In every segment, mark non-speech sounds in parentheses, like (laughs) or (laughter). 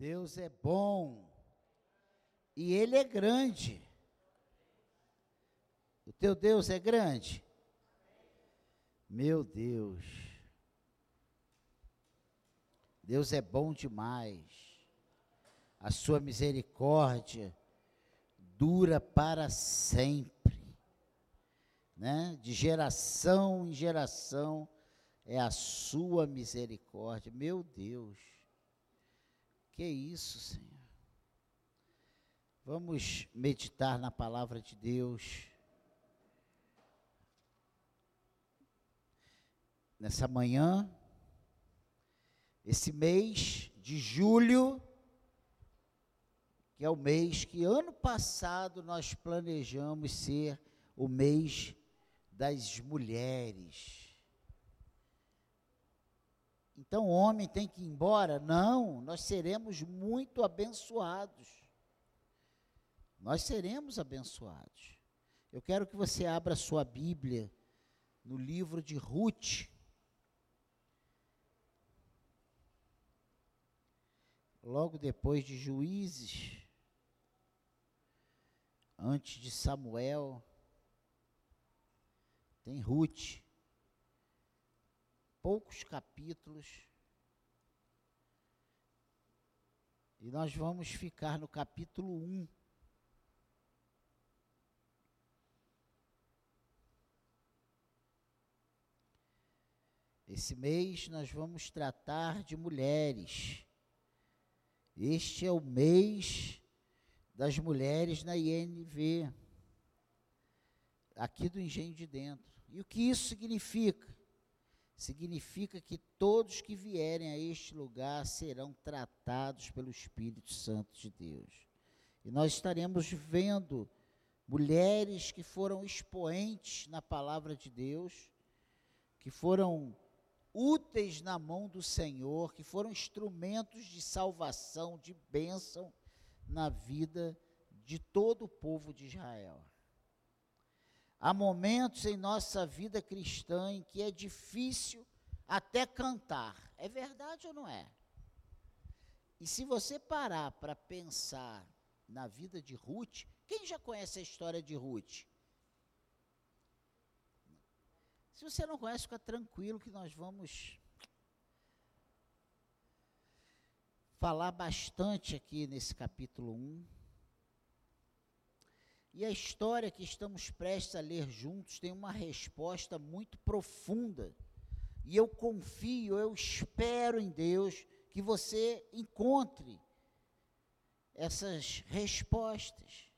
Deus é bom e Ele é grande. O teu Deus é grande? Meu Deus. Deus é bom demais. A sua misericórdia dura para sempre. Né? De geração em geração é a sua misericórdia. Meu Deus. Que isso, Senhor. Vamos meditar na palavra de Deus. Nessa manhã, esse mês de julho, que é o mês que ano passado nós planejamos ser o mês das mulheres. Então o homem tem que ir embora? Não, nós seremos muito abençoados nós seremos abençoados. Eu quero que você abra sua Bíblia no livro de Ruth. Logo depois de Juízes, antes de Samuel, tem Ruth. Poucos capítulos. E nós vamos ficar no capítulo 1. Esse mês nós vamos tratar de mulheres. Este é o mês das mulheres na INV, aqui do Engenho de Dentro. E o que isso significa? Significa que todos que vierem a este lugar serão tratados pelo Espírito Santo de Deus. E nós estaremos vendo mulheres que foram expoentes na palavra de Deus, que foram úteis na mão do Senhor, que foram instrumentos de salvação, de bênção na vida de todo o povo de Israel. Há momentos em nossa vida cristã em que é difícil até cantar. É verdade ou não é? E se você parar para pensar na vida de Ruth, quem já conhece a história de Ruth? Se você não conhece, fica tranquilo que nós vamos falar bastante aqui nesse capítulo 1. E a história que estamos prestes a ler juntos tem uma resposta muito profunda. E eu confio, eu espero em Deus que você encontre essas respostas.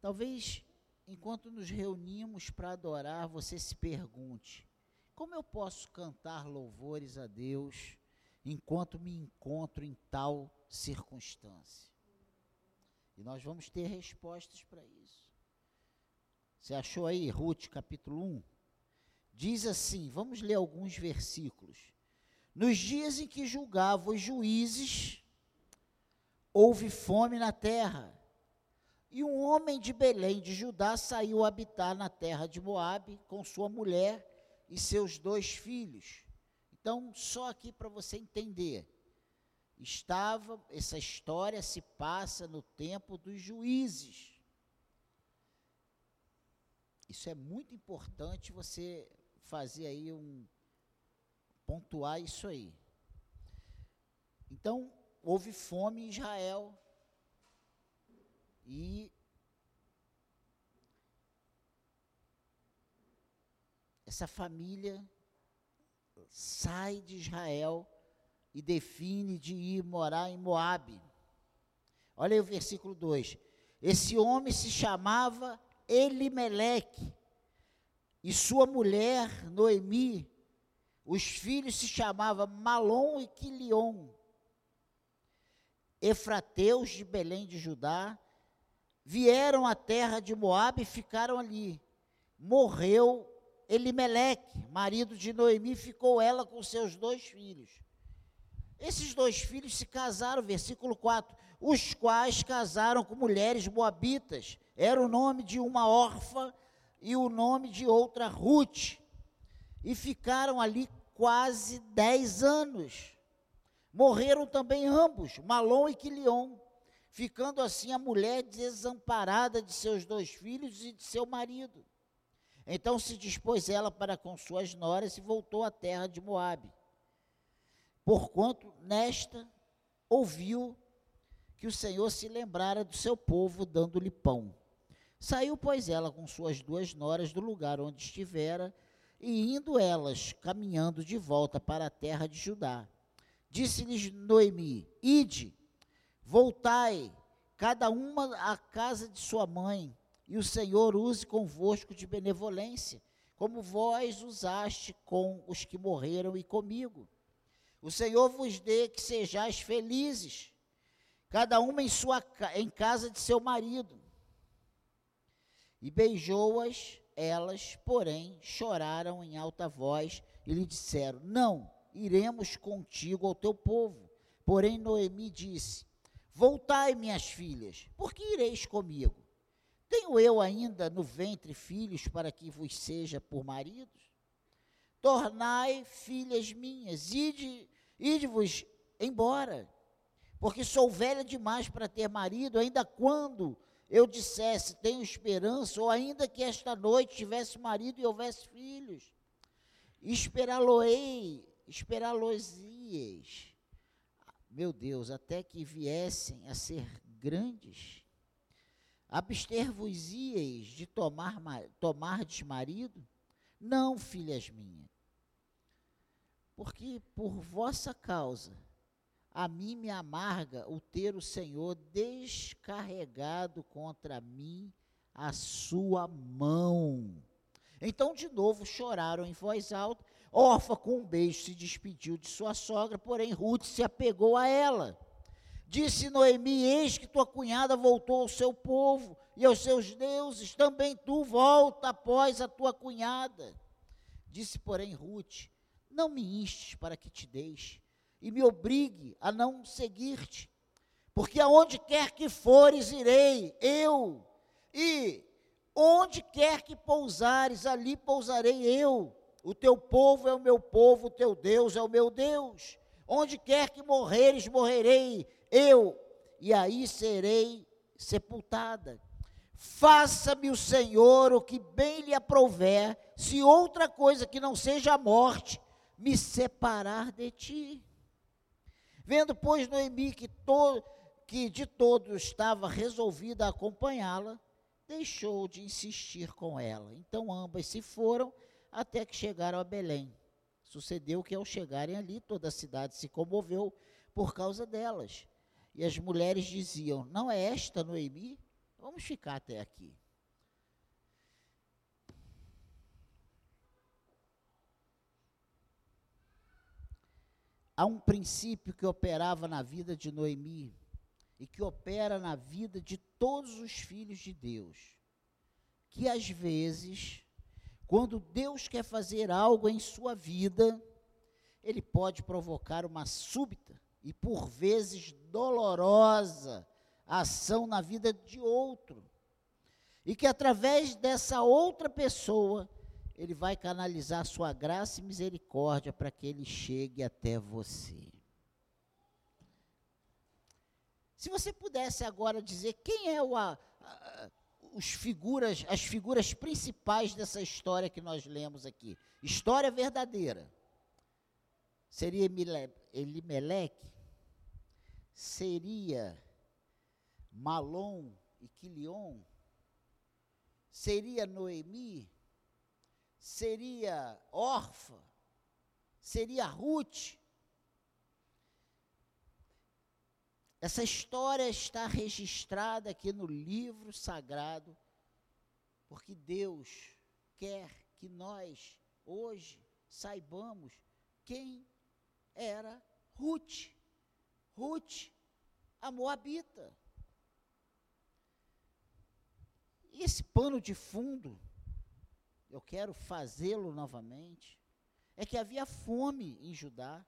Talvez, enquanto nos reunimos para adorar, você se pergunte: como eu posso cantar louvores a Deus enquanto me encontro em tal circunstância? E nós vamos ter respostas para isso. Você achou aí, Ruth, capítulo 1? Diz assim: vamos ler alguns versículos. Nos dias em que julgavam os juízes, houve fome na terra e um homem de Belém de Judá saiu habitar na terra de Moabe com sua mulher e seus dois filhos. Então, só aqui para você entender. Estava, essa história se passa no tempo dos juízes. Isso é muito importante você fazer aí um pontuar isso aí. Então, houve fome em Israel, e essa família sai de Israel e define de ir morar em Moabe. Olha aí o versículo 2. Esse homem se chamava Elimeleque e sua mulher Noemi. Os filhos se chamavam Malom e Quilion. Efrateus de Belém de Judá, vieram à terra de Moabe e ficaram ali. Morreu Elimeleque, marido de Noemi, ficou ela com seus dois filhos. Esses dois filhos se casaram, versículo 4, os quais casaram com mulheres moabitas. Era o nome de uma órfã e o nome de outra Ruth, e ficaram ali quase dez anos. Morreram também ambos, Malom e Quilion, ficando assim a mulher desamparada de seus dois filhos e de seu marido. Então se dispôs ela para com suas noras e voltou à terra de Moabe. Porquanto nesta ouviu que o Senhor se lembrara do seu povo, dando-lhe pão. Saiu, pois, ela com suas duas noras do lugar onde estivera, e indo elas caminhando de volta para a terra de Judá. Disse-lhes Noemi: Ide, voltai, cada uma à casa de sua mãe, e o Senhor use convosco de benevolência, como vós usaste com os que morreram e comigo. O Senhor vos dê que sejais felizes, cada uma em sua em casa de seu marido. E beijou-as, elas, porém, choraram em alta voz e lhe disseram: Não, iremos contigo ao teu povo. Porém, Noemi disse: Voltai, minhas filhas, porque ireis comigo? Tenho eu ainda no ventre filhos para que vos seja por maridos? Tornai filhas minhas, ide, ide-vos embora, porque sou velha demais para ter marido, ainda quando eu dissesse, tenho esperança, ou ainda que esta noite tivesse marido e houvesse filhos, esperá-lo-ei, esperá-los-ias, meu Deus, até que viessem a ser grandes, abster-vos-ieis de tomar, tomardes marido? Não, filhas minhas, porque por vossa causa a mim me amarga o ter o Senhor descarregado contra mim a sua mão. Então, de novo, choraram em voz alta. Orfa, com um beijo, se despediu de sua sogra, porém Ruth se apegou a ela. Disse Noemi: Eis que tua cunhada voltou ao seu povo e aos seus deuses, também tu volta após a tua cunhada. Disse, porém, Ruth: Não me instes para que te deixe e me obrigue a não seguir-te, porque aonde quer que fores, irei, eu, e onde quer que pousares, ali pousarei eu. O teu povo é o meu povo, o teu Deus é o meu Deus. Onde quer que morreres, morrerei eu, e aí serei sepultada. Faça-me o Senhor o que bem lhe aprouver, se outra coisa que não seja a morte me separar de ti. Vendo, pois, Noemi que, to, que de todo estava resolvida a acompanhá-la, deixou de insistir com ela. Então ambas se foram até que chegaram a Belém. Sucedeu que ao chegarem ali, toda a cidade se comoveu por causa delas. E as mulheres diziam: Não é esta Noemi? Vamos ficar até aqui. há um princípio que operava na vida de Noemi e que opera na vida de todos os filhos de Deus. Que às vezes, quando Deus quer fazer algo em sua vida, ele pode provocar uma súbita e por vezes dolorosa ação na vida de outro. E que através dessa outra pessoa, ele vai canalizar sua graça e misericórdia para que ele chegue até você. Se você pudesse agora dizer quem é o, a, a, os figuras, as figuras principais dessa história que nós lemos aqui, história verdadeira, seria Elimeleque, seria Malom e Quilion, seria Noemi, seria órfã, seria Ruth. Essa história está registrada aqui no livro sagrado, porque Deus quer que nós, hoje, saibamos quem era Ruth. Ruth, a Moabita. E esse pano de fundo eu quero fazê-lo novamente, é que havia fome em Judá.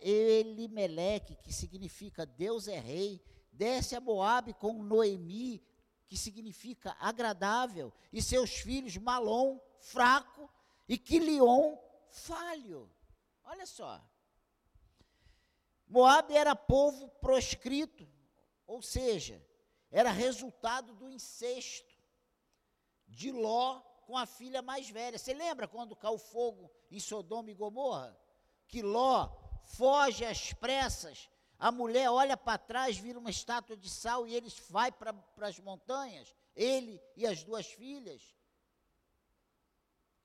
Elimeleque, que significa Deus é rei, desce a Moabe com Noemi, que significa agradável, e seus filhos Malom, fraco, e Quilion, falho. Olha só. Moab era povo proscrito, ou seja, era resultado do incesto de Ló com a filha mais velha. Você lembra quando caiu fogo em Sodoma e Gomorra? Que Ló foge às pressas, a mulher olha para trás, vira uma estátua de sal e eles vai para as montanhas, ele e as duas filhas.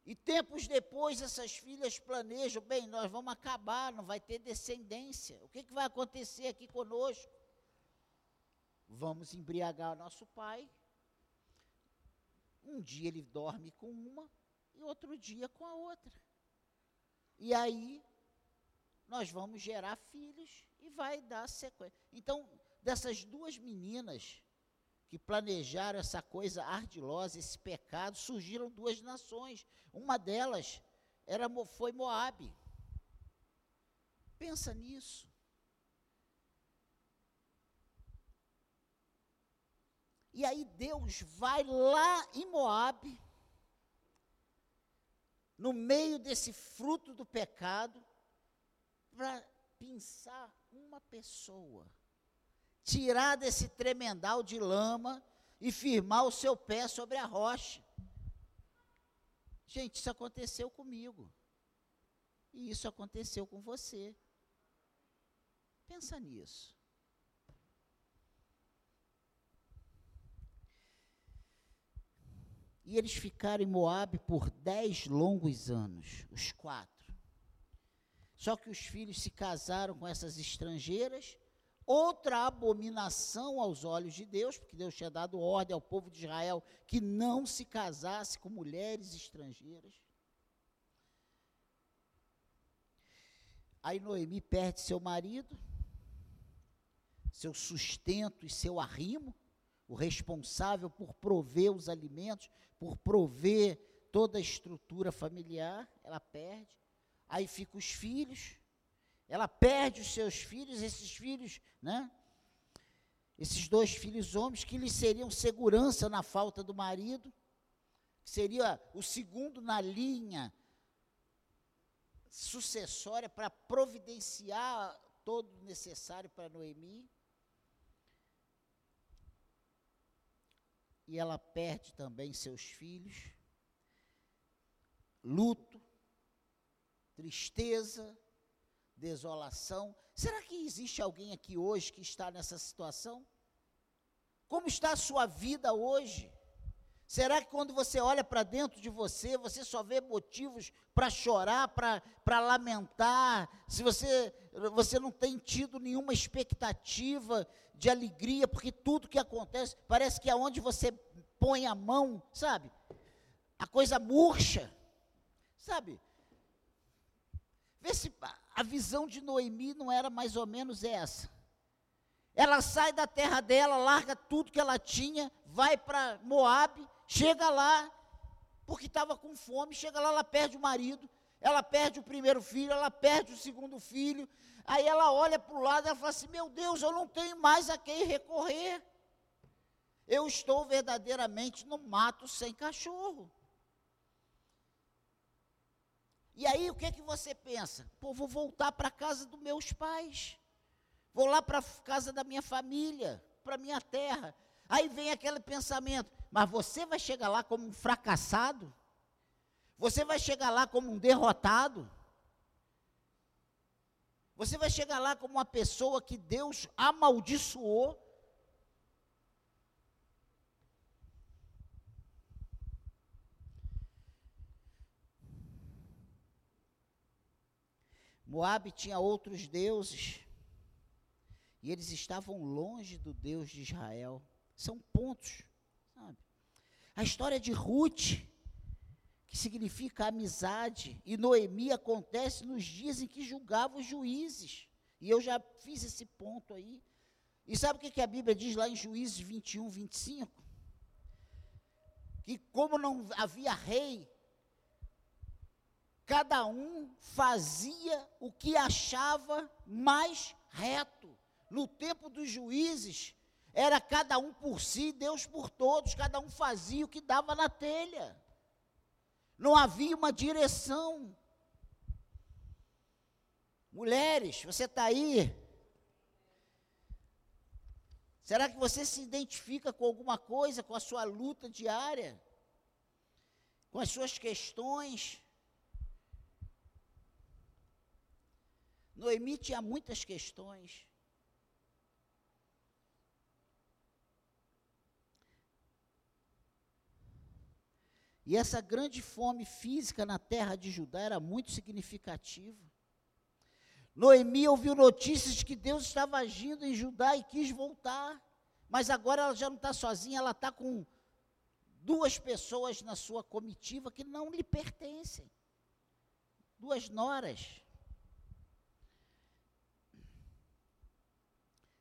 E tempos depois, essas filhas planejam: bem, nós vamos acabar, não vai ter descendência. O que, que vai acontecer aqui conosco? Vamos embriagar nosso pai. Um dia ele dorme com uma e outro dia com a outra. E aí nós vamos gerar filhos e vai dar sequência. Então, dessas duas meninas que planejaram essa coisa ardilosa, esse pecado, surgiram duas nações. Uma delas era, foi Moabe. Pensa nisso. E aí Deus vai lá em Moabe, no meio desse fruto do pecado, para pensar uma pessoa tirar desse tremendal de lama e firmar o seu pé sobre a rocha. Gente, isso aconteceu comigo. E isso aconteceu com você. Pensa nisso. E eles ficaram em Moabe por dez longos anos, os quatro. Só que os filhos se casaram com essas estrangeiras outra abominação aos olhos de Deus, porque Deus tinha dado ordem ao povo de Israel que não se casasse com mulheres estrangeiras. Aí Noemi perde seu marido, seu sustento e seu arrimo, o responsável por prover os alimentos, por prover toda a estrutura familiar, ela perde. Aí ficam os filhos, ela perde os seus filhos, esses filhos, né? Esses dois filhos homens que lhe seriam segurança na falta do marido, que seria o segundo na linha sucessória para providenciar todo o necessário para Noemi. E ela perde também seus filhos. Luto, tristeza, desolação. Será que existe alguém aqui hoje que está nessa situação? Como está a sua vida hoje? Será que quando você olha para dentro de você, você só vê motivos para chorar, para lamentar? Se você, você não tem tido nenhuma expectativa de alegria, porque tudo que acontece, parece que aonde você põe a mão, sabe? A coisa murcha, sabe? Vê se a visão de Noemi não era mais ou menos essa. Ela sai da terra dela, larga tudo que ela tinha, vai para Moabe, chega lá, porque estava com fome, chega lá, ela perde o marido, ela perde o primeiro filho, ela perde o segundo filho. Aí ela olha para o lado e fala assim: Meu Deus, eu não tenho mais a quem recorrer. Eu estou verdadeiramente no mato sem cachorro. E aí o que é que você pensa? Pô, vou voltar para casa dos meus pais. Vou lá para casa da minha família, para minha terra. Aí vem aquele pensamento: mas você vai chegar lá como um fracassado? Você vai chegar lá como um derrotado? Você vai chegar lá como uma pessoa que Deus amaldiçoou? Moabe tinha outros deuses. E eles estavam longe do Deus de Israel. São pontos, sabe? A história de Ruth, que significa amizade, e Noemi acontece nos dias em que julgava os juízes. E eu já fiz esse ponto aí. E sabe o que, que a Bíblia diz lá em Juízes 21, 25? Que como não havia rei, cada um fazia o que achava mais reto. No tempo dos juízes, era cada um por si, Deus por todos, cada um fazia o que dava na telha. Não havia uma direção. Mulheres, você está aí? Será que você se identifica com alguma coisa, com a sua luta diária? Com as suas questões? Noemi tinha muitas questões. E essa grande fome física na terra de Judá era muito significativa. Noemi ouviu notícias de que Deus estava agindo em Judá e quis voltar. Mas agora ela já não está sozinha, ela está com duas pessoas na sua comitiva que não lhe pertencem. Duas noras.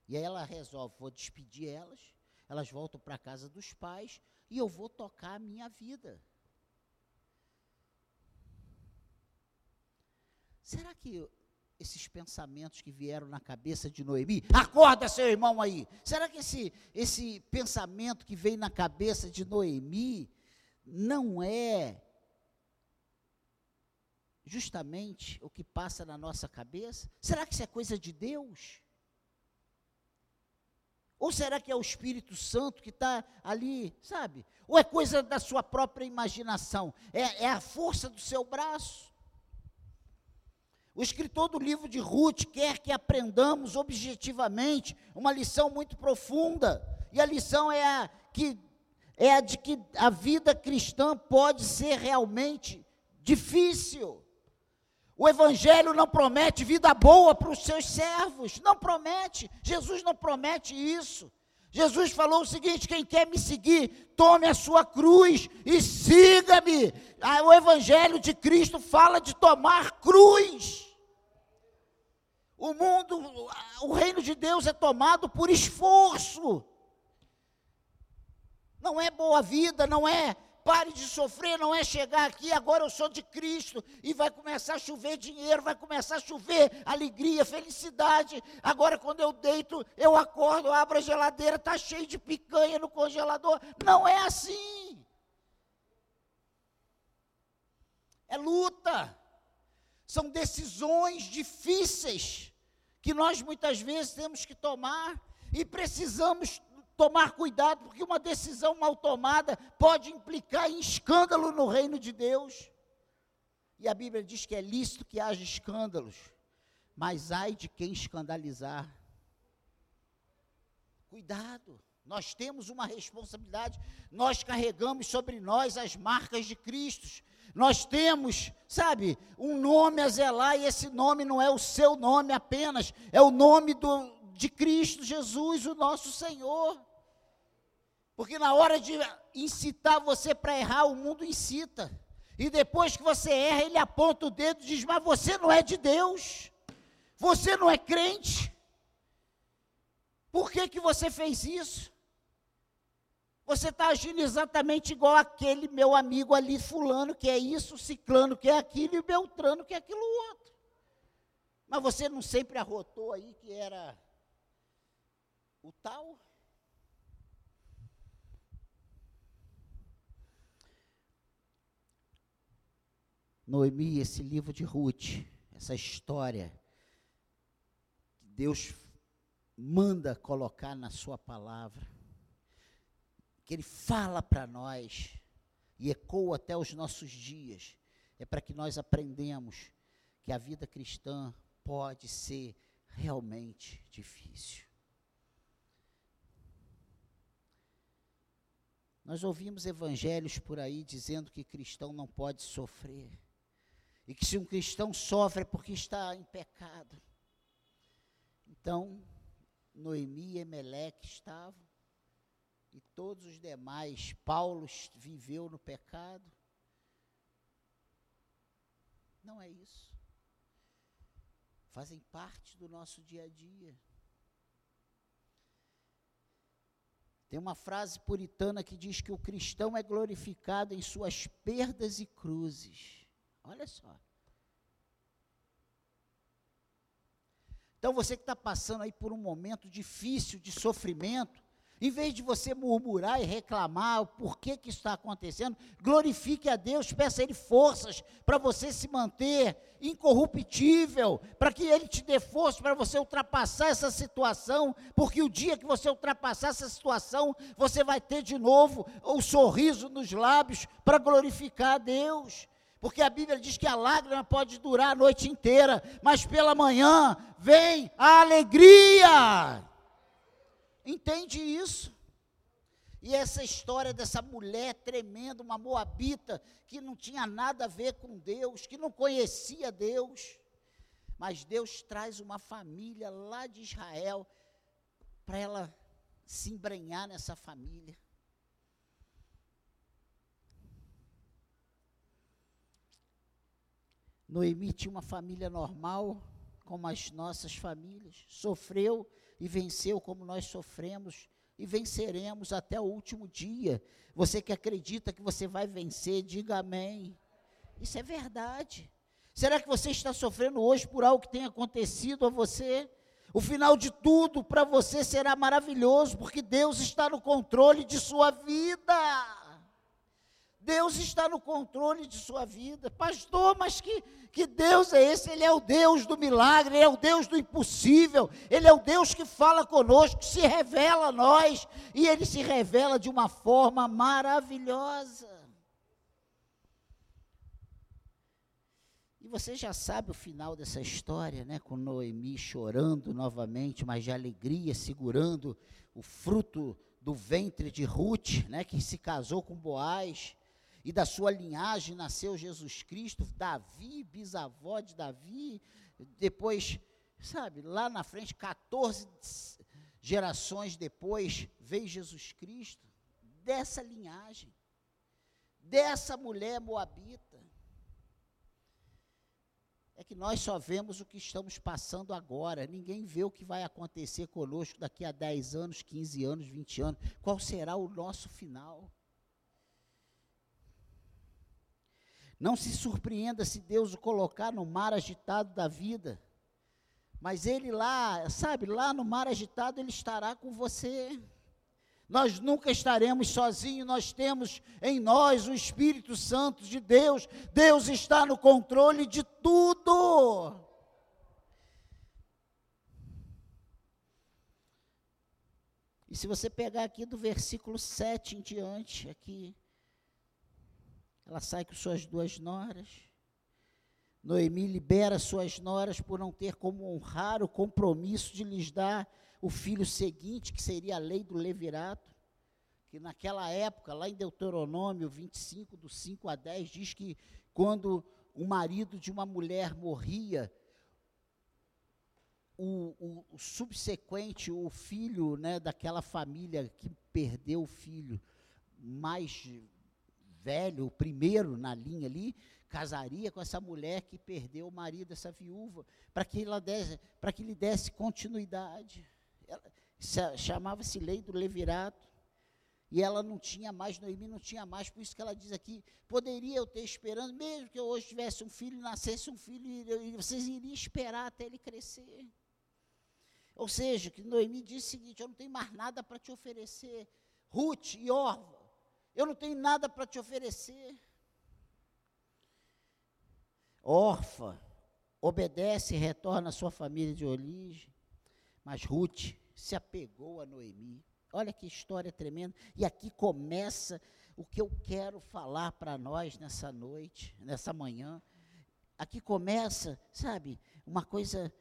E aí ela resolve, vou despedir elas, elas voltam para a casa dos pais e eu vou tocar a minha vida. Será que esses pensamentos que vieram na cabeça de Noemi, acorda seu irmão aí. Será que esse, esse pensamento que veio na cabeça de Noemi não é justamente o que passa na nossa cabeça? Será que isso é coisa de Deus? Ou será que é o Espírito Santo que está ali, sabe? Ou é coisa da sua própria imaginação? É, é a força do seu braço? O escritor do livro de Ruth quer que aprendamos objetivamente uma lição muito profunda. E a lição é a, que, é a de que a vida cristã pode ser realmente difícil. O Evangelho não promete vida boa para os seus servos, não promete. Jesus não promete isso. Jesus falou o seguinte: quem quer me seguir, tome a sua cruz e siga-me. Ah, o Evangelho de Cristo fala de tomar cruz. O mundo, o reino de Deus é tomado por esforço. Não é boa vida, não é pare de sofrer, não é chegar aqui, agora eu sou de Cristo, e vai começar a chover dinheiro, vai começar a chover alegria, felicidade. Agora, quando eu deito, eu acordo, abro a geladeira, está cheio de picanha no congelador. Não é assim. É luta. São decisões difíceis que nós muitas vezes temos que tomar e precisamos tomar cuidado, porque uma decisão mal tomada pode implicar em escândalo no reino de Deus. E a Bíblia diz que é lícito que haja escândalos, mas ai de quem escandalizar. Cuidado, nós temos uma responsabilidade, nós carregamos sobre nós as marcas de Cristo. Nós temos, sabe, um nome a zelar, e esse nome não é o seu nome apenas, é o nome do, de Cristo Jesus, o nosso Senhor. Porque na hora de incitar você para errar, o mundo incita. E depois que você erra, ele aponta o dedo e diz: Mas você não é de Deus. Você não é crente. Por que, que você fez isso? Você está agindo exatamente igual aquele meu amigo ali, fulano, que é isso, ciclano, que é aquilo, e beltrano, que é aquilo outro. Mas você não sempre arrotou aí que era o tal? Noemi, esse livro de Ruth, essa história que Deus manda colocar na sua palavra, que Ele fala para nós e ecoa até os nossos dias, é para que nós aprendamos que a vida cristã pode ser realmente difícil. Nós ouvimos evangelhos por aí dizendo que cristão não pode sofrer. E que se um cristão sofre é porque está em pecado. Então, Noemi e Emeleque estavam, e todos os demais, Paulo viveu no pecado. Não é isso. Fazem parte do nosso dia a dia. Tem uma frase puritana que diz que o cristão é glorificado em suas perdas e cruzes. Olha só. Então você que está passando aí por um momento difícil de sofrimento, Em vez de você murmurar e reclamar o porquê que está acontecendo, glorifique a Deus, peça a Ele forças para você se manter incorruptível, para que Ele te dê força para você ultrapassar essa situação, porque o dia que você ultrapassar essa situação, você vai ter de novo o sorriso nos lábios para glorificar a Deus. Porque a Bíblia diz que a lágrima pode durar a noite inteira, mas pela manhã vem a alegria. Entende isso? E essa história dessa mulher tremenda, uma moabita, que não tinha nada a ver com Deus, que não conhecia Deus, mas Deus traz uma família lá de Israel para ela se embrenhar nessa família. Noemi tinha uma família normal, como as nossas famílias, sofreu e venceu como nós sofremos e venceremos até o último dia. Você que acredita que você vai vencer, diga amém. Isso é verdade. Será que você está sofrendo hoje por algo que tem acontecido a você? O final de tudo para você será maravilhoso, porque Deus está no controle de sua vida. Deus está no controle de sua vida. Pastor, mas que, que Deus é esse? Ele é o Deus do milagre, Ele é o Deus do impossível, Ele é o Deus que fala conosco, que se revela a nós, e Ele se revela de uma forma maravilhosa. E você já sabe o final dessa história, né? Com Noemi chorando novamente, mas de alegria, segurando o fruto do ventre de Ruth, né? Que se casou com Boaz e da sua linhagem nasceu Jesus Cristo, Davi, bisavó de Davi, depois, sabe, lá na frente, 14 gerações depois, veio Jesus Cristo, dessa linhagem, dessa mulher moabita. É que nós só vemos o que estamos passando agora, ninguém vê o que vai acontecer conosco daqui a 10 anos, 15 anos, 20 anos, qual será o nosso final. Não se surpreenda se Deus o colocar no mar agitado da vida. Mas ele lá, sabe, lá no mar agitado, ele estará com você. Nós nunca estaremos sozinhos, nós temos em nós o Espírito Santo de Deus. Deus está no controle de tudo. E se você pegar aqui do versículo 7 em diante, aqui, ela sai com suas duas noras. Noemi libera suas noras por não ter como honrar o compromisso de lhes dar o filho seguinte, que seria a lei do levirato, que naquela época, lá em Deuteronômio 25, do 5 a 10, diz que quando o marido de uma mulher morria, o, o, o subsequente, o filho né, daquela família que perdeu o filho mais velho, o primeiro na linha ali, casaria com essa mulher que perdeu o marido, essa viúva, para que, ela desse, que lhe desse continuidade. Chamava-se lei do levirato. E ela não tinha mais, Noemi não tinha mais, por isso que ela diz aqui: poderia eu ter esperando, mesmo que eu hoje tivesse um filho, nascesse um filho, e vocês iriam esperar até ele crescer. Ou seja, que Noemi disse o seguinte: eu não tenho mais nada para te oferecer. Ruth e Orva, eu não tenho nada para te oferecer. Órfã, obedece e retorna à sua família de origem. Mas Ruth se apegou a Noemi. Olha que história tremenda. E aqui começa o que eu quero falar para nós nessa noite, nessa manhã. Aqui começa, sabe, uma coisa.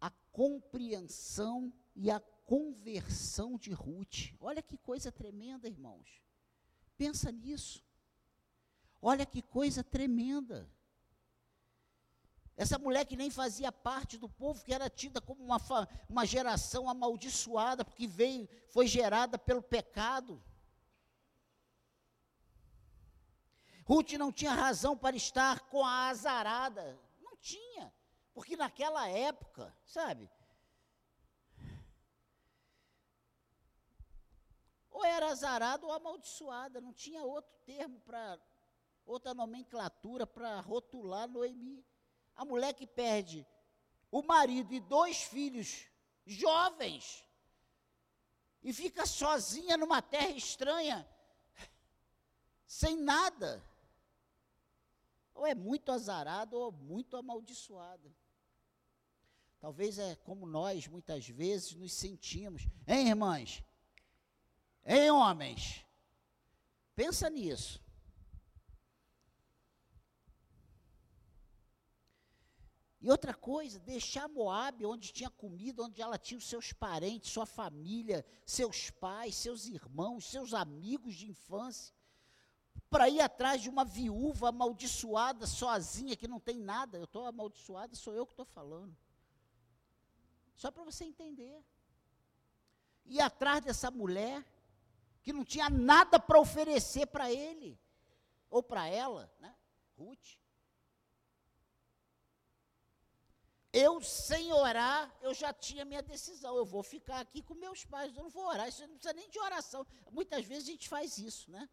A compreensão e a conversão de Ruth. Olha que coisa tremenda, irmãos. Pensa nisso. Olha que coisa tremenda. Essa mulher que nem fazia parte do povo, que era tida como uma, uma geração amaldiçoada, porque veio, foi gerada pelo pecado. Ruth não tinha razão para estar com a azarada. Não tinha. Porque naquela época, sabe, ou era azarada ou amaldiçoada, não tinha outro termo para, outra nomenclatura para rotular Noemi. A mulher que perde o marido e dois filhos jovens, e fica sozinha numa terra estranha, sem nada. Ou é muito azarado ou muito amaldiçoada. Talvez é como nós muitas vezes nos sentimos. Hein, irmãs? Hein, homens? Pensa nisso. E outra coisa, deixar Moab, onde tinha comida, onde ela tinha os seus parentes, sua família, seus pais, seus irmãos, seus amigos de infância, para ir atrás de uma viúva amaldiçoada, sozinha, que não tem nada. Eu estou amaldiçoada, sou eu que estou falando. Só para você entender. Ir atrás dessa mulher, que não tinha nada para oferecer para ele, ou para ela, né? Ruth. Eu, sem orar, eu já tinha minha decisão. Eu vou ficar aqui com meus pais, eu não vou orar. Isso não precisa nem de oração. Muitas vezes a gente faz isso, né?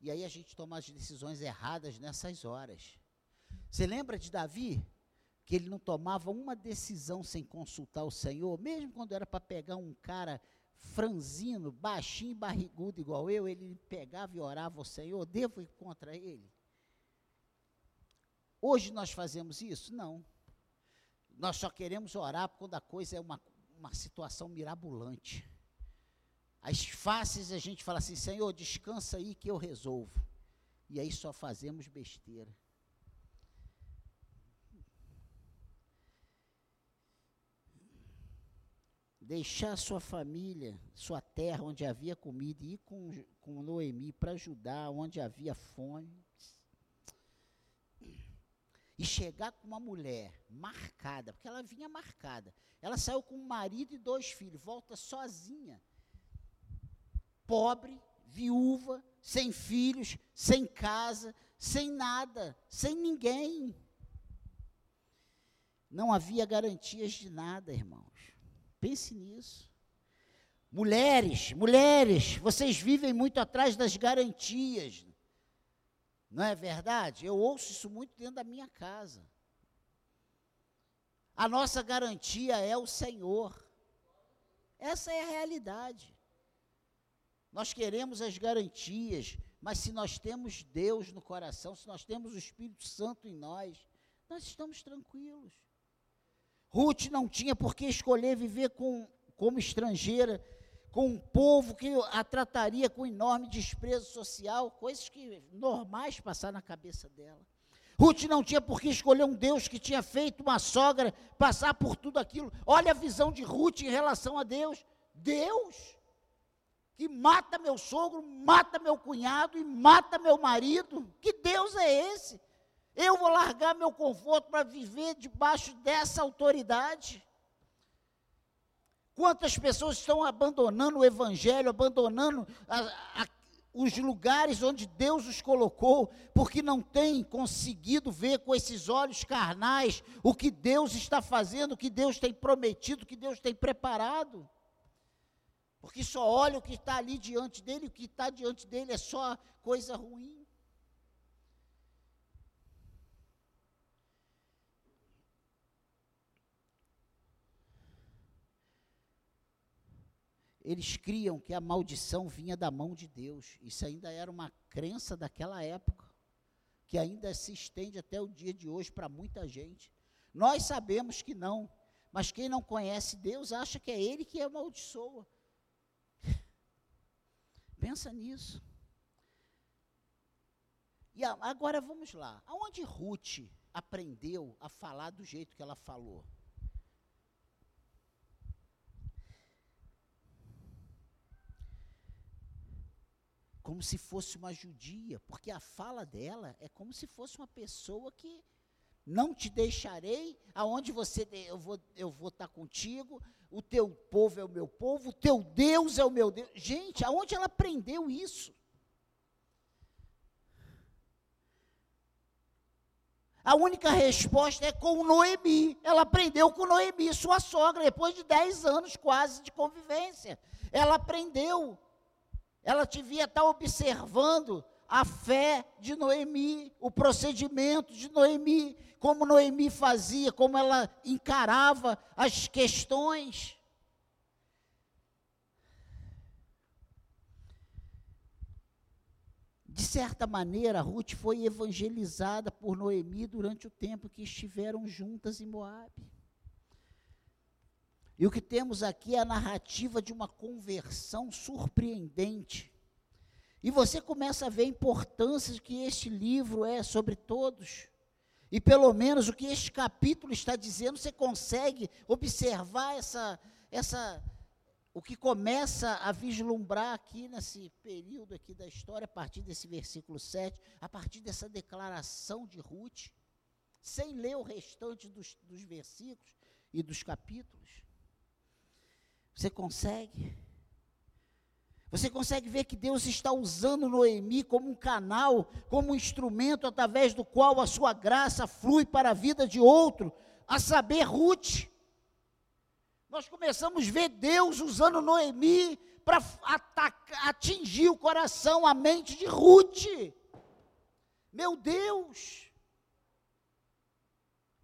E aí a gente toma as decisões erradas nessas horas. Você lembra de Davi? Que ele não tomava uma decisão sem consultar o Senhor, mesmo quando era para pegar um cara franzino, baixinho, barrigudo igual eu, ele pegava e orava ao Senhor, devo ir contra ele? Hoje nós fazemos isso? Não. Nós só queremos orar quando a coisa é uma, uma situação mirabolante. As faces a gente fala assim, Senhor, descansa aí que eu resolvo. E aí só fazemos besteira. Deixar sua família, sua terra onde havia comida, e ir com, com Noemi para ajudar onde havia fome e chegar com uma mulher marcada, porque ela vinha marcada. Ela saiu com um marido e dois filhos, volta sozinha. Pobre, viúva, sem filhos, sem casa, sem nada, sem ninguém. Não havia garantias de nada, irmãos. Pense nisso. Mulheres, mulheres, vocês vivem muito atrás das garantias. Não é verdade? Eu ouço isso muito dentro da minha casa. A nossa garantia é o Senhor. Essa é a realidade. Nós queremos as garantias, mas se nós temos Deus no coração, se nós temos o Espírito Santo em nós, nós estamos tranquilos. Ruth não tinha por que escolher viver com, como estrangeira com um povo que a trataria com enorme desprezo social, coisas que normais passar na cabeça dela. Ruth não tinha por que escolher um Deus que tinha feito uma sogra passar por tudo aquilo. Olha a visão de Ruth em relação a Deus. Deus que mata meu sogro, mata meu cunhado e mata meu marido. Que Deus é esse? Eu vou largar meu conforto para viver debaixo dessa autoridade? Quantas pessoas estão abandonando o Evangelho, abandonando a, a, os lugares onde Deus os colocou, porque não têm conseguido ver com esses olhos carnais o que Deus está fazendo, o que Deus tem prometido, o que Deus tem preparado. Porque só olha o que está ali diante dele, o que está diante dele é só coisa ruim. Eles criam que a maldição vinha da mão de Deus. Isso ainda era uma crença daquela época, que ainda se estende até o dia de hoje para muita gente. Nós sabemos que não, mas quem não conhece Deus acha que é Ele que amaldiçoa. (laughs) Pensa nisso. E agora vamos lá. Aonde Ruth aprendeu a falar do jeito que ela falou? Como se fosse uma judia, porque a fala dela é como se fosse uma pessoa que não te deixarei, aonde você eu vou eu vou estar contigo, o teu povo é o meu povo, o teu Deus é o meu Deus. Gente, aonde ela aprendeu isso? A única resposta é com Noemi. Ela aprendeu com Noemi, sua sogra, depois de 10 anos quase de convivência. Ela aprendeu ela devia estar observando a fé de Noemi, o procedimento de Noemi, como Noemi fazia, como ela encarava as questões. De certa maneira, Ruth foi evangelizada por Noemi durante o tempo que estiveram juntas em Moabe. E o que temos aqui é a narrativa de uma conversão surpreendente. E você começa a ver a importância que este livro é sobre todos. E pelo menos o que este capítulo está dizendo, você consegue observar essa, essa o que começa a vislumbrar aqui nesse período aqui da história, a partir desse versículo 7, a partir dessa declaração de Ruth, sem ler o restante dos, dos versículos e dos capítulos. Você consegue? Você consegue ver que Deus está usando Noemi como um canal, como um instrumento através do qual a sua graça flui para a vida de outro, a saber, Ruth. Nós começamos a ver Deus usando Noemi para atingir o coração, a mente de Ruth. Meu Deus!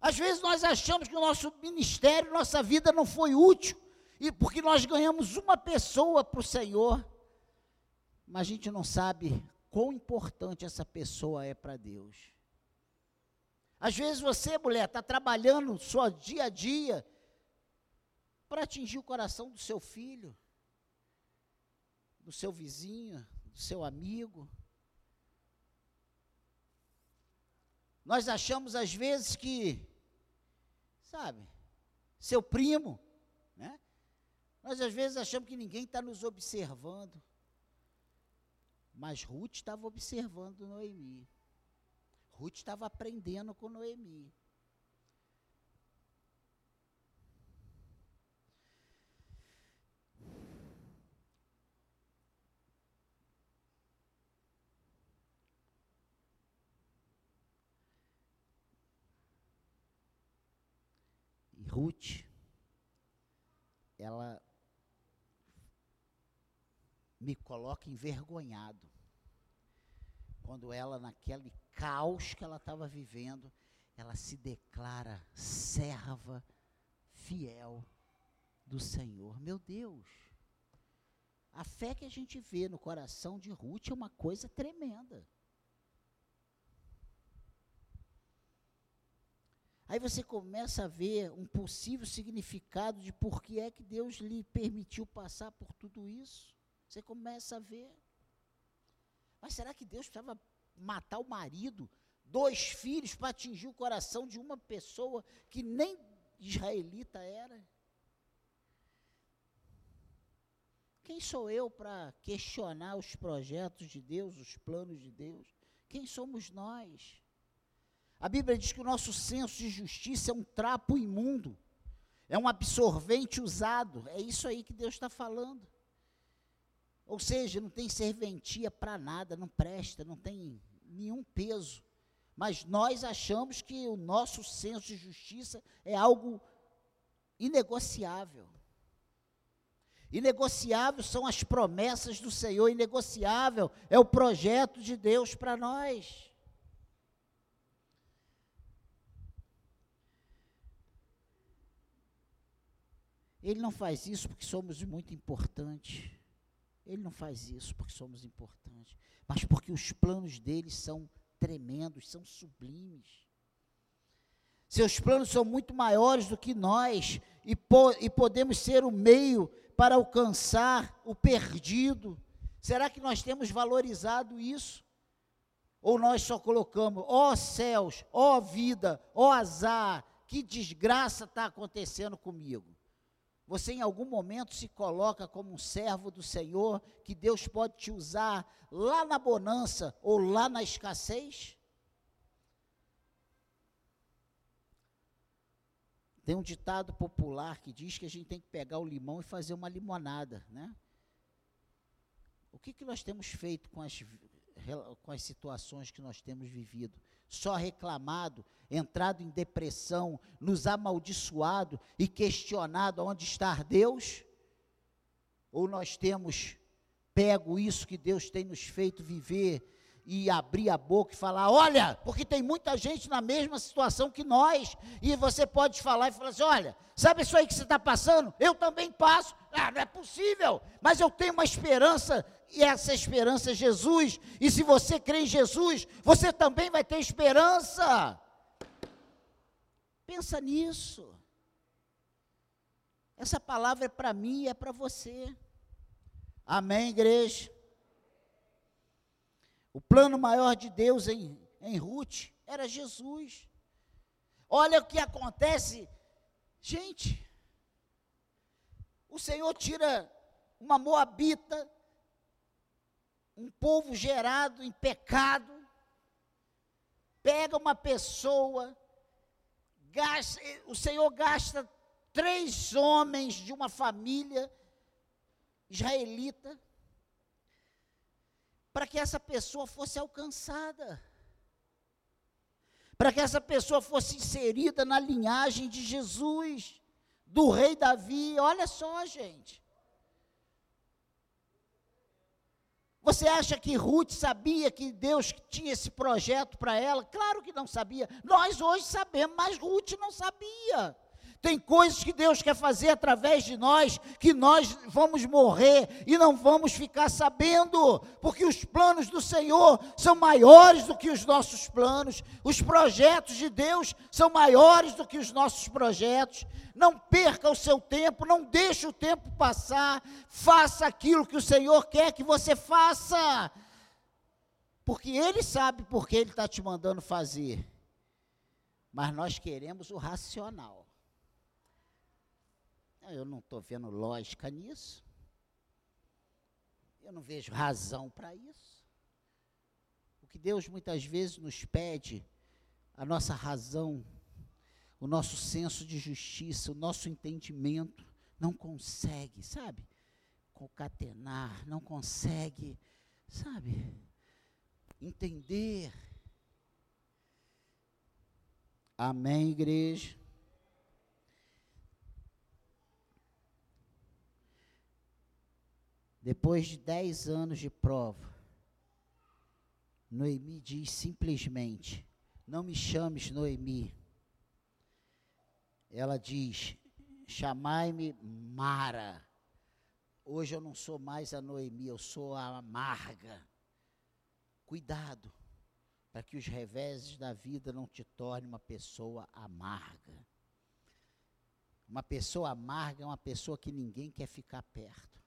Às vezes nós achamos que o nosso ministério, nossa vida não foi útil, e porque nós ganhamos uma pessoa para o Senhor, mas a gente não sabe quão importante essa pessoa é para Deus. Às vezes você, mulher, está trabalhando só dia a dia, para atingir o coração do seu filho, do seu vizinho, do seu amigo. Nós achamos às vezes que, sabe, seu primo? Nós às vezes achamos que ninguém está nos observando. Mas Ruth estava observando Noemi. Ruth estava aprendendo com Noemi. Ruth, ela me coloca envergonhado. Quando ela, naquele caos que ela estava vivendo, ela se declara serva fiel do Senhor. Meu Deus, a fé que a gente vê no coração de Ruth é uma coisa tremenda. Aí você começa a ver um possível significado de por que é que Deus lhe permitiu passar por tudo isso. Você começa a ver. Mas será que Deus precisava matar o marido, dois filhos, para atingir o coração de uma pessoa que nem israelita era? Quem sou eu para questionar os projetos de Deus, os planos de Deus? Quem somos nós? A Bíblia diz que o nosso senso de justiça é um trapo imundo, é um absorvente usado. É isso aí que Deus está falando. Ou seja, não tem serventia para nada, não presta, não tem nenhum peso. Mas nós achamos que o nosso senso de justiça é algo inegociável. Inegociável são as promessas do Senhor, inegociável é o projeto de Deus para nós. Ele não faz isso porque somos muito importantes. Ele não faz isso porque somos importantes, mas porque os planos dele são tremendos, são sublimes. Seus planos são muito maiores do que nós e, po e podemos ser o meio para alcançar o perdido. Será que nós temos valorizado isso? Ou nós só colocamos, ó oh, céus, ó oh, vida, ó oh, azar, que desgraça está acontecendo comigo? Você em algum momento se coloca como um servo do Senhor, que Deus pode te usar lá na bonança ou lá na escassez? Tem um ditado popular que diz que a gente tem que pegar o limão e fazer uma limonada, né? O que, que nós temos feito com as, com as situações que nós temos vivido? Só reclamado, entrado em depressão, nos amaldiçoado e questionado onde está Deus? Ou nós temos pego isso que Deus tem nos feito viver e abrir a boca e falar: olha, porque tem muita gente na mesma situação que nós, e você pode falar e falar assim: olha, sabe isso aí que você está passando? Eu também passo. Ah, não é possível, mas eu tenho uma esperança, e essa esperança é Jesus, e se você crê em Jesus, você também vai ter esperança. Pensa nisso. Essa palavra é para mim e é para você. Amém, igreja? O plano maior de Deus em, em Ruth era Jesus. Olha o que acontece. Gente, o Senhor tira uma moabita, um povo gerado em pecado, pega uma pessoa, gasta, o Senhor gasta três homens de uma família israelita para que essa pessoa fosse alcançada, para que essa pessoa fosse inserida na linhagem de Jesus, do rei Davi. Olha só, gente. Você acha que Ruth sabia que Deus tinha esse projeto para ela? Claro que não sabia. Nós hoje sabemos, mas Ruth não sabia. Tem coisas que Deus quer fazer através de nós, que nós vamos morrer e não vamos ficar sabendo, porque os planos do Senhor são maiores do que os nossos planos, os projetos de Deus são maiores do que os nossos projetos. Não perca o seu tempo, não deixe o tempo passar, faça aquilo que o Senhor quer que você faça, porque Ele sabe por que Ele está te mandando fazer, mas nós queremos o racional. Eu não estou vendo lógica nisso. Eu não vejo razão para isso. O que Deus muitas vezes nos pede, a nossa razão, o nosso senso de justiça, o nosso entendimento, não consegue, sabe? Concatenar, não consegue, sabe? Entender. Amém, igreja? Depois de dez anos de prova, Noemi diz simplesmente: Não me chames Noemi. Ela diz: Chamai-me Mara. Hoje eu não sou mais a Noemi, eu sou a amarga. Cuidado, para que os reveses da vida não te tornem uma pessoa amarga. Uma pessoa amarga é uma pessoa que ninguém quer ficar perto.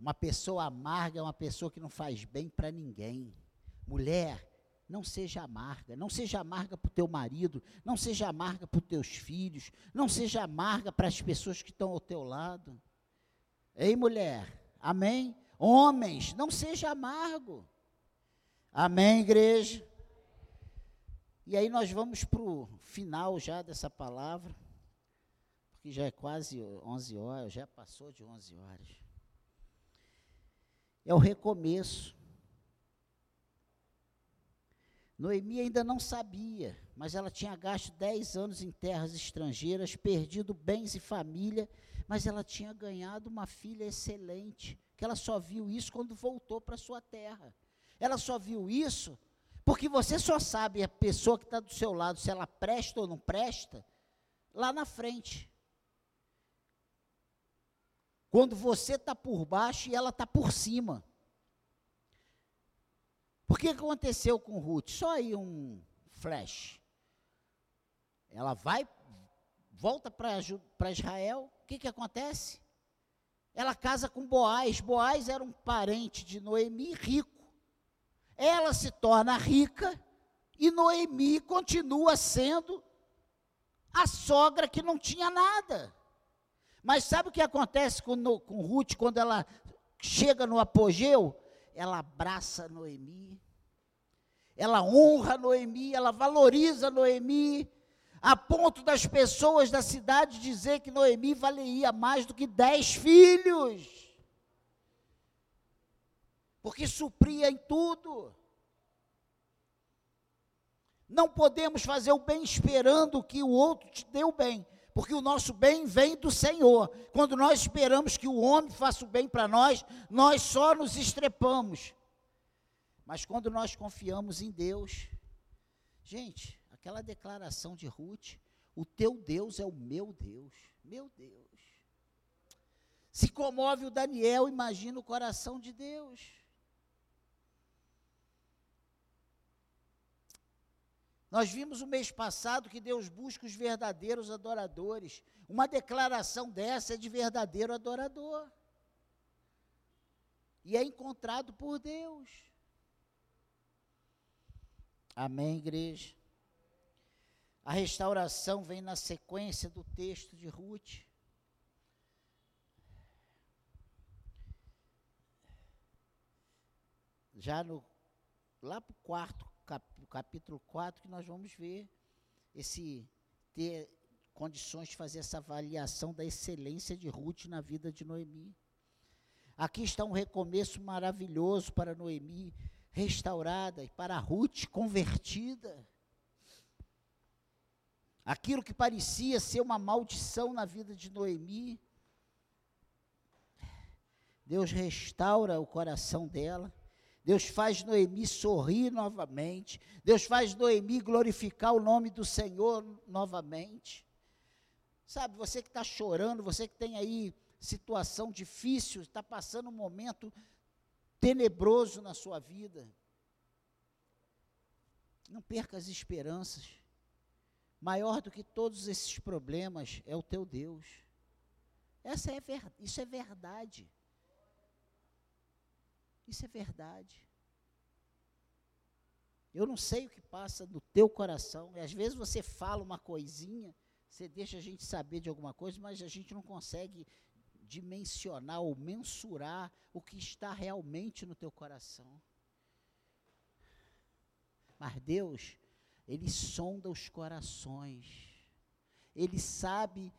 Uma pessoa amarga é uma pessoa que não faz bem para ninguém. Mulher, não seja amarga, não seja amarga para o teu marido, não seja amarga para os teus filhos, não seja amarga para as pessoas que estão ao teu lado. Ei, mulher, amém? Homens, não seja amargo. Amém, igreja? E aí nós vamos para o final já dessa palavra, porque já é quase 11 horas, já passou de 11 horas é o recomeço. Noemi ainda não sabia, mas ela tinha gasto 10 anos em terras estrangeiras, perdido bens e família, mas ela tinha ganhado uma filha excelente, que ela só viu isso quando voltou para sua terra. Ela só viu isso porque você só sabe a pessoa que está do seu lado, se ela presta ou não presta, lá na frente. Quando você está por baixo e ela está por cima. Por que aconteceu com Ruth? Só aí um flash. Ela vai, volta para Israel, o que, que acontece? Ela casa com Boaz. Boaz era um parente de Noemi rico. Ela se torna rica e Noemi continua sendo a sogra que não tinha nada. Mas sabe o que acontece com, no, com Ruth quando ela chega no apogeu? Ela abraça Noemi, ela honra Noemi, ela valoriza Noemi, a ponto das pessoas da cidade dizer que Noemi valeria mais do que dez filhos, porque supria em tudo. Não podemos fazer o bem esperando que o outro te dê o bem porque o nosso bem vem do Senhor. Quando nós esperamos que o homem faça o bem para nós, nós só nos estrepamos. Mas quando nós confiamos em Deus, gente, aquela declaração de Ruth, o teu Deus é o meu Deus, meu Deus. Se comove o Daniel, imagina o coração de Deus. Nós vimos o mês passado que Deus busca os verdadeiros adoradores. Uma declaração dessa é de verdadeiro adorador. E é encontrado por Deus. Amém, igreja? A restauração vem na sequência do texto de Ruth. Já no, lá para o quarto capítulo 4 que nós vamos ver esse ter condições de fazer essa avaliação da excelência de Ruth na vida de Noemi. Aqui está um recomeço maravilhoso para Noemi, restaurada, e para Ruth convertida. Aquilo que parecia ser uma maldição na vida de Noemi, Deus restaura o coração dela. Deus faz Noemi sorrir novamente. Deus faz Noemi glorificar o nome do Senhor novamente. Sabe, você que está chorando, você que tem aí situação difícil, está passando um momento tenebroso na sua vida. Não perca as esperanças. Maior do que todos esses problemas é o teu Deus. Essa é isso é verdade. Isso é verdade. Eu não sei o que passa no teu coração. E às vezes você fala uma coisinha, você deixa a gente saber de alguma coisa, mas a gente não consegue dimensionar ou mensurar o que está realmente no teu coração. Mas Deus, Ele sonda os corações. Ele sabe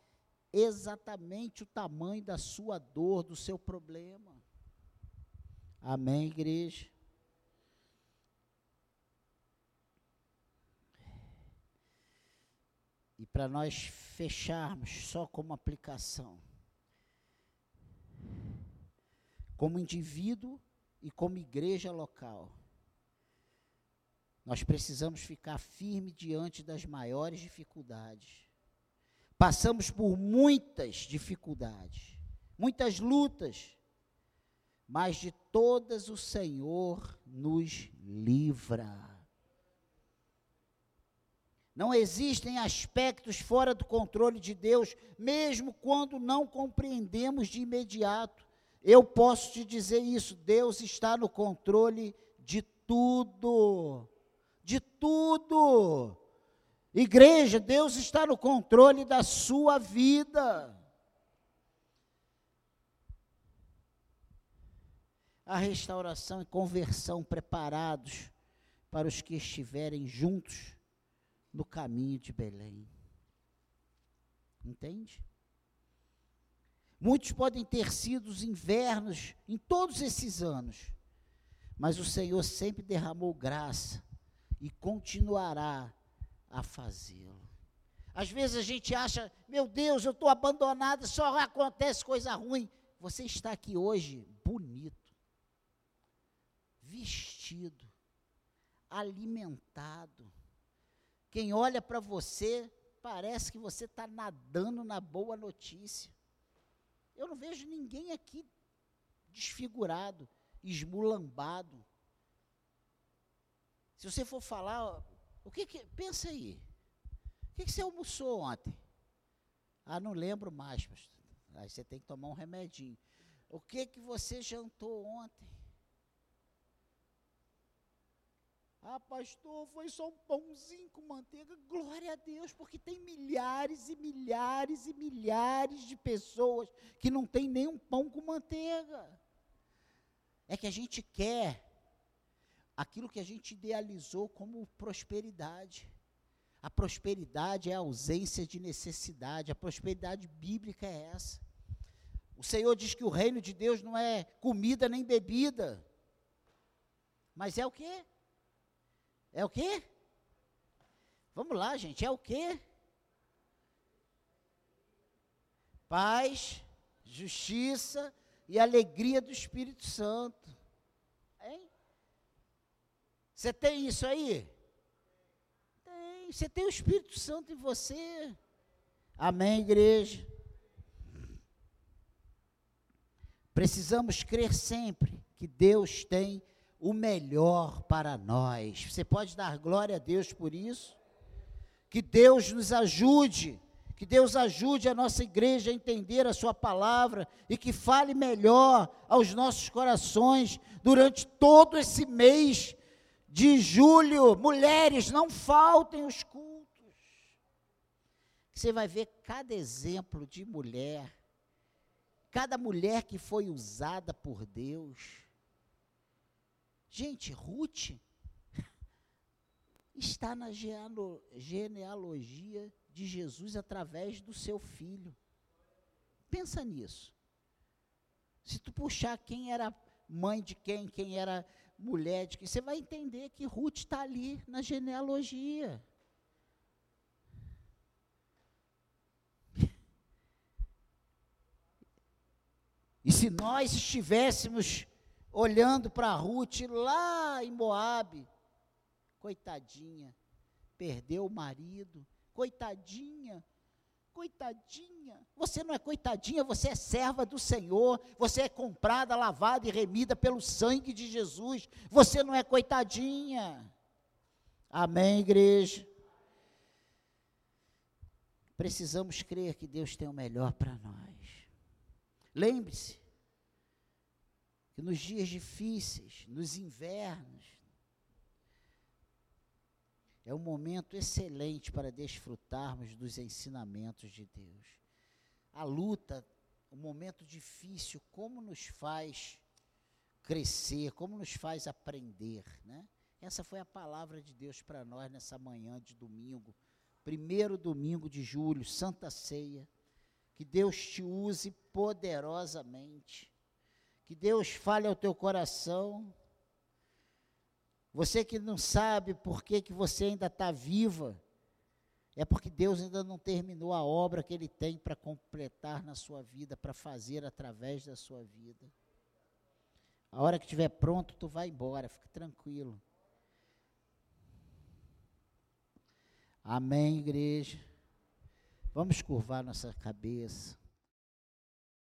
exatamente o tamanho da sua dor, do seu problema. Amém, igreja? E para nós fecharmos só como aplicação, como indivíduo e como igreja local, nós precisamos ficar firme diante das maiores dificuldades. Passamos por muitas dificuldades, muitas lutas, mas de todas o Senhor nos livra. Não existem aspectos fora do controle de Deus, mesmo quando não compreendemos de imediato. Eu posso te dizer isso: Deus está no controle de tudo. De tudo. Igreja, Deus está no controle da sua vida. A restauração e conversão preparados para os que estiverem juntos no caminho de Belém. Entende? Muitos podem ter sido os invernos em todos esses anos, mas o Senhor sempre derramou graça e continuará a fazê-lo. Às vezes a gente acha, meu Deus, eu estou abandonado, só acontece coisa ruim. Você está aqui hoje bonito vestido, alimentado. Quem olha para você, parece que você está nadando na boa notícia. Eu não vejo ninguém aqui desfigurado, esmulambado. Se você for falar, o que que, pensa aí, o que, que você almoçou ontem? Ah, não lembro mais, pastor. Aí você tem que tomar um remedinho. O que que você jantou ontem? Ah, pastor, foi só um pãozinho com manteiga. Glória a Deus, porque tem milhares e milhares e milhares de pessoas que não tem nenhum pão com manteiga. É que a gente quer aquilo que a gente idealizou como prosperidade. A prosperidade é a ausência de necessidade. A prosperidade bíblica é essa. O Senhor diz que o reino de Deus não é comida nem bebida, mas é o quê? É o quê? Vamos lá, gente, é o quê? Paz, justiça e alegria do Espírito Santo. Hein? Você tem isso aí? Tem. Você tem o Espírito Santo em você. Amém, igreja? Precisamos crer sempre que Deus tem o melhor para nós. Você pode dar glória a Deus por isso? Que Deus nos ajude, que Deus ajude a nossa igreja a entender a Sua palavra e que fale melhor aos nossos corações durante todo esse mês de julho. Mulheres, não faltem os cultos. Você vai ver cada exemplo de mulher cada mulher que foi usada por Deus. Gente, Ruth (laughs) está na genealogia de Jesus através do seu filho. Pensa nisso. Se tu puxar quem era mãe de quem, quem era mulher de quem, você vai entender que Ruth está ali na genealogia. (laughs) E se nós estivéssemos olhando para Ruth lá em Moabe, coitadinha, perdeu o marido, coitadinha, coitadinha. Você não é coitadinha, você é serva do Senhor, você é comprada, lavada e remida pelo sangue de Jesus. Você não é coitadinha. Amém, igreja. Precisamos crer que Deus tem o melhor para nós. Lembre-se que nos dias difíceis, nos invernos, é um momento excelente para desfrutarmos dos ensinamentos de Deus. A luta, o momento difícil, como nos faz crescer, como nos faz aprender, né? Essa foi a palavra de Deus para nós nessa manhã de domingo, primeiro domingo de julho, Santa Ceia. Que Deus te use poderosamente. Que Deus fale ao teu coração. Você que não sabe por que, que você ainda está viva, é porque Deus ainda não terminou a obra que Ele tem para completar na sua vida, para fazer através da sua vida. A hora que estiver pronto, tu vai embora, fica tranquilo. Amém, igreja. Vamos curvar nossa cabeça.